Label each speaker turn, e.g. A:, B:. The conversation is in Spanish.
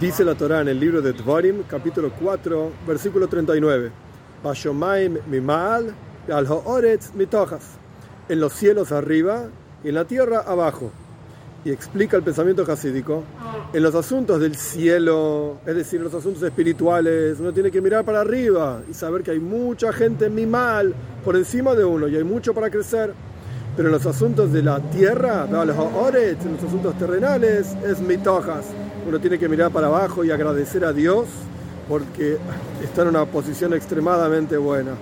A: Dice la Torá en el libro de Dvarim, capítulo 4, versículo 39. Bashomaim mimal, al hooretz mitojas. En los cielos arriba y en la tierra abajo. Y explica el pensamiento hasídico. En los asuntos del cielo, es decir, en los asuntos espirituales, uno tiene que mirar para arriba y saber que hay mucha gente mimal por encima de uno y hay mucho para crecer. Pero en los asuntos de la tierra, en los asuntos terrenales, es mitojas uno tiene que mirar para abajo y agradecer a Dios porque está en una posición extremadamente buena.